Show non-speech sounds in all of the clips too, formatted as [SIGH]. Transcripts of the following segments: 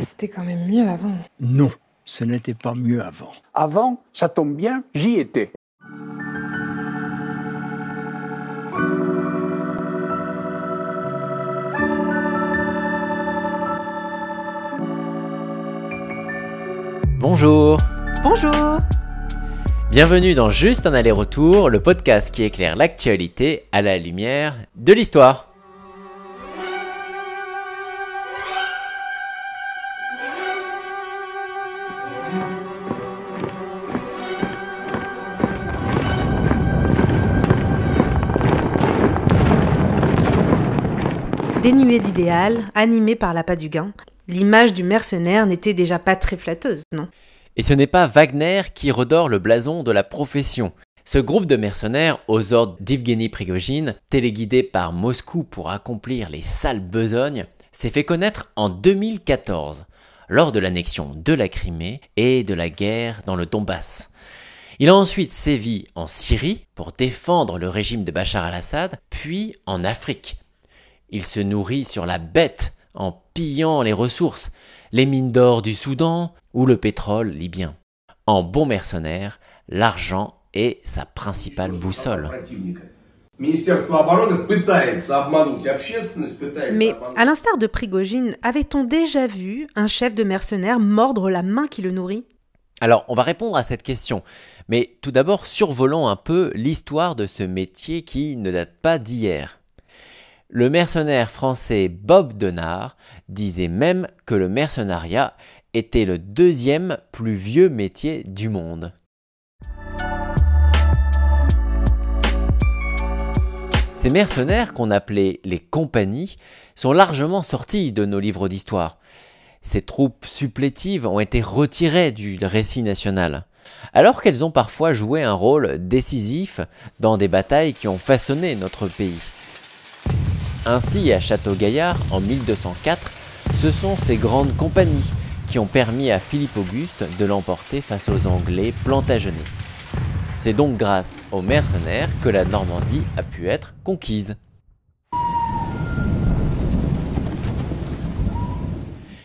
C'était quand même mieux avant. Non, ce n'était pas mieux avant. Avant, ça tombe bien, j'y étais. Bonjour Bonjour Bienvenue dans Juste un aller-retour, le podcast qui éclaire l'actualité à la lumière de l'histoire. Dénué d'idéal, animé par l'appât du gain, l'image du mercenaire n'était déjà pas très flatteuse, non? Et ce n'est pas Wagner qui redore le blason de la profession. Ce groupe de mercenaires aux ordres d'Evgeny Prigogine, téléguidé par Moscou pour accomplir les sales besognes, s'est fait connaître en 2014, lors de l'annexion de la Crimée et de la guerre dans le Donbass. Il a ensuite sévi en Syrie pour défendre le régime de Bachar al-Assad, puis en Afrique. Il se nourrit sur la bête en pillant les ressources, les mines d'or du Soudan ou le pétrole libyen. En bon mercenaire, l'argent est sa principale boussole. Mais à l'instar de Prigogine, avait-on déjà vu un chef de mercenaires mordre la main qui le nourrit? Alors, on va répondre à cette question, mais tout d'abord survolons un peu l'histoire de ce métier qui ne date pas d'hier. Le mercenaire français Bob Denard disait même que le mercenariat était le deuxième plus vieux métier du monde. Ces mercenaires qu'on appelait les compagnies sont largement sortis de nos livres d'histoire. Ces troupes supplétives ont été retirées du récit national, alors qu'elles ont parfois joué un rôle décisif dans des batailles qui ont façonné notre pays. Ainsi, à Château-Gaillard, en 1204, ce sont ces grandes compagnies qui ont permis à Philippe Auguste de l'emporter face aux Anglais plantagenets. C'est donc grâce aux mercenaires que la Normandie a pu être conquise.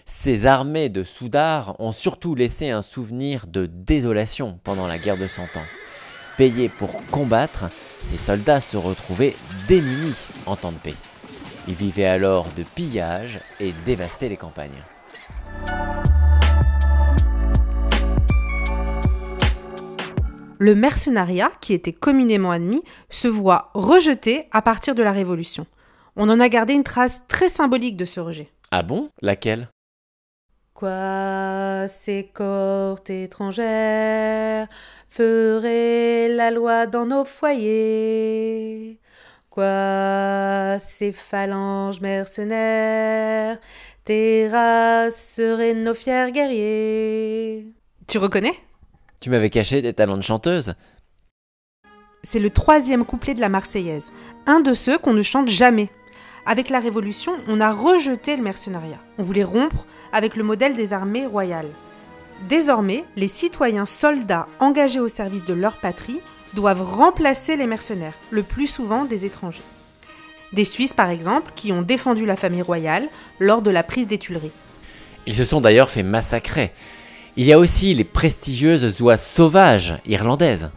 Ces armées de soudards ont surtout laissé un souvenir de désolation pendant la guerre de Cent Ans. Payés pour combattre, ces soldats se retrouvaient démunis en temps de paix. Ils vivaient alors de pillage et dévastaient les campagnes. Le mercenariat, qui était communément admis, se voit rejeté à partir de la Révolution. On en a gardé une trace très symbolique de ce rejet. Ah bon? Laquelle? Quoi, ces étrangères feraient la loi dans nos foyers? Quoi, ces phalanges mercenaires terrasseraient nos fiers guerriers? Tu reconnais? Tu m'avais caché des talents de chanteuse C'est le troisième couplet de la Marseillaise, un de ceux qu'on ne chante jamais. Avec la Révolution, on a rejeté le mercenariat. On voulait rompre avec le modèle des armées royales. Désormais, les citoyens soldats engagés au service de leur patrie doivent remplacer les mercenaires, le plus souvent des étrangers. Des Suisses, par exemple, qui ont défendu la famille royale lors de la prise des Tuileries. Ils se sont d'ailleurs fait massacrer. Il y a aussi les prestigieuses oies sauvages irlandaises.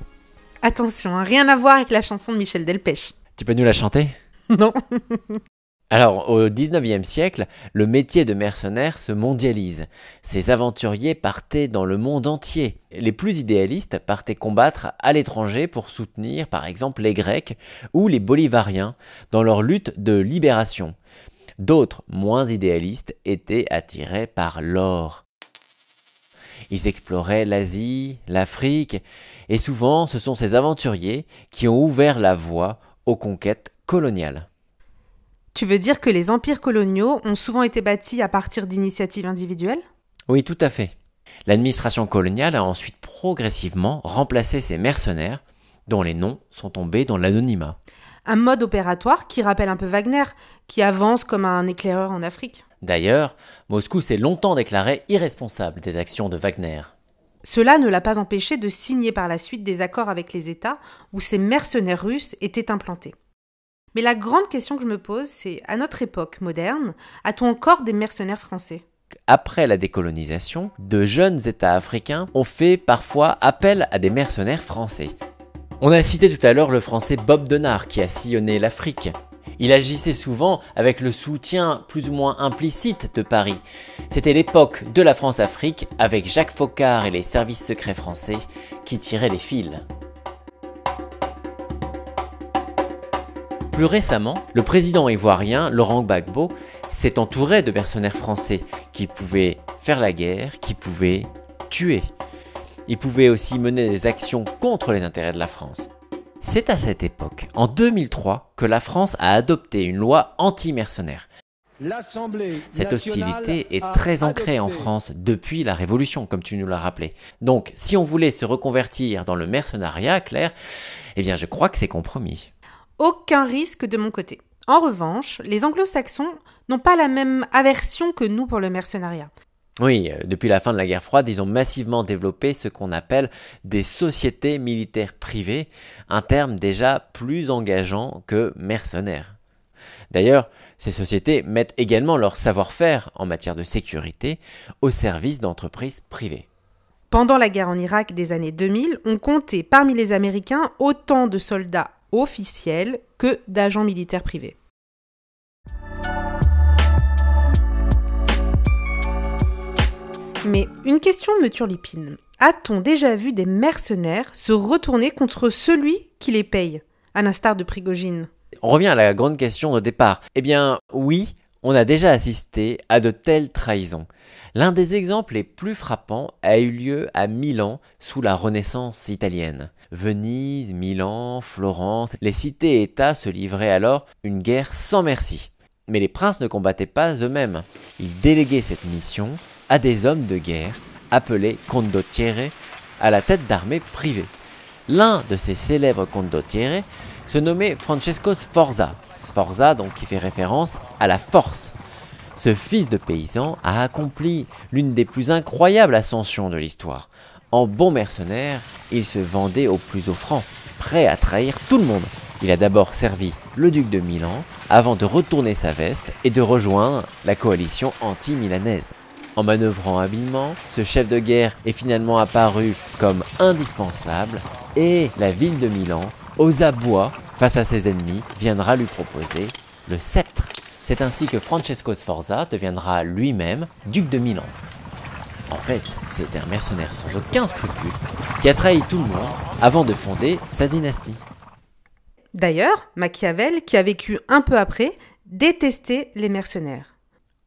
Attention, hein, rien à voir avec la chanson de Michel Delpech. Tu peux nous la chanter? Non. [LAUGHS] Alors, au XIXe siècle, le métier de mercenaire se mondialise. Ces aventuriers partaient dans le monde entier. Les plus idéalistes partaient combattre à l'étranger pour soutenir, par exemple, les Grecs ou les Bolivariens dans leur lutte de libération. D'autres, moins idéalistes, étaient attirés par l'or. Ils exploraient l'Asie, l'Afrique, et souvent ce sont ces aventuriers qui ont ouvert la voie aux conquêtes coloniales. Tu veux dire que les empires coloniaux ont souvent été bâtis à partir d'initiatives individuelles? Oui, tout à fait. L'administration coloniale a ensuite progressivement remplacé ces mercenaires, dont les noms sont tombés dans l'anonymat. Un mode opératoire qui rappelle un peu Wagner, qui avance comme un éclaireur en Afrique. D'ailleurs, Moscou s'est longtemps déclaré irresponsable des actions de Wagner. Cela ne l'a pas empêché de signer par la suite des accords avec les États où ces mercenaires russes étaient implantés. Mais la grande question que je me pose, c'est à notre époque moderne, a-t-on encore des mercenaires français? Après la décolonisation, de jeunes États africains ont fait parfois appel à des mercenaires français. On a cité tout à l'heure le français Bob Denard qui a sillonné l'Afrique. Il agissait souvent avec le soutien plus ou moins implicite de Paris. C'était l'époque de la France-Afrique avec Jacques Faucard et les services secrets français qui tiraient les fils. Plus récemment, le président ivoirien Laurent Gbagbo s'est entouré de mercenaires français qui pouvaient faire la guerre, qui pouvaient tuer. Ils pouvaient aussi mener des actions contre les intérêts de la France. C'est à cette époque, en 2003, que la France a adopté une loi anti-mercenaires. Cette hostilité est très ancrée en France depuis la Révolution, comme tu nous l'as rappelé. Donc, si on voulait se reconvertir dans le mercenariat, Claire, eh bien, je crois que c'est compromis aucun risque de mon côté. En revanche, les anglo-saxons n'ont pas la même aversion que nous pour le mercenariat. Oui, euh, depuis la fin de la guerre froide, ils ont massivement développé ce qu'on appelle des sociétés militaires privées, un terme déjà plus engageant que mercenaire. D'ailleurs, ces sociétés mettent également leur savoir-faire en matière de sécurité au service d'entreprises privées. Pendant la guerre en Irak des années 2000, on comptait parmi les Américains autant de soldats officiels que d'agents militaires privés. Mais une question me turlipine. A-t-on déjà vu des mercenaires se retourner contre celui qui les paye, à l'instar de Prigogine? On revient à la grande question de départ. Eh bien, oui, on a déjà assisté à de telles trahisons. L'un des exemples les plus frappants a eu lieu à Milan sous la Renaissance italienne. Venise, Milan, Florence, les cités-États se livraient alors une guerre sans merci. Mais les princes ne combattaient pas eux-mêmes. Ils déléguaient cette mission à des hommes de guerre appelés condottieri à la tête d'armées privées. L'un de ces célèbres condottieri se nommait Francesco Sforza. Sforza donc qui fait référence à la force. Ce fils de paysan a accompli l'une des plus incroyables ascensions de l'histoire. En bon mercenaire, il se vendait au plus offrant, prêt à trahir tout le monde. Il a d'abord servi le duc de Milan avant de retourner sa veste et de rejoindre la coalition anti-milanaise. En manœuvrant habilement, ce chef de guerre est finalement apparu comme indispensable et la ville de Milan, aux abois face à ses ennemis, viendra lui proposer le sceptre. C'est ainsi que Francesco Sforza deviendra lui-même duc de Milan. En fait, c'est un mercenaire sans aucun scrupule qui a trahi tout le monde avant de fonder sa dynastie. D'ailleurs, Machiavel, qui a vécu un peu après, détestait les mercenaires.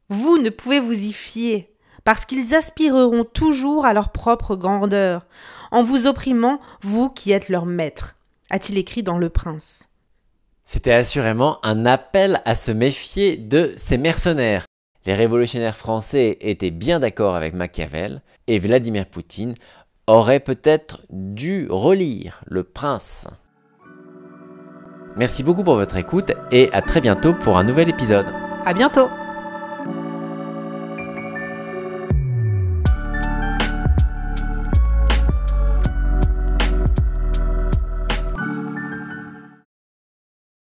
Vous ne pouvez vous y fier, parce qu'ils aspireront toujours à leur propre grandeur, en vous opprimant, vous qui êtes leur maître, a-t-il écrit dans Le Prince? C'était assurément un appel à se méfier de ces mercenaires, les révolutionnaires français étaient bien d'accord avec Machiavel et Vladimir Poutine aurait peut-être dû relire Le Prince. Merci beaucoup pour votre écoute et à très bientôt pour un nouvel épisode. À bientôt!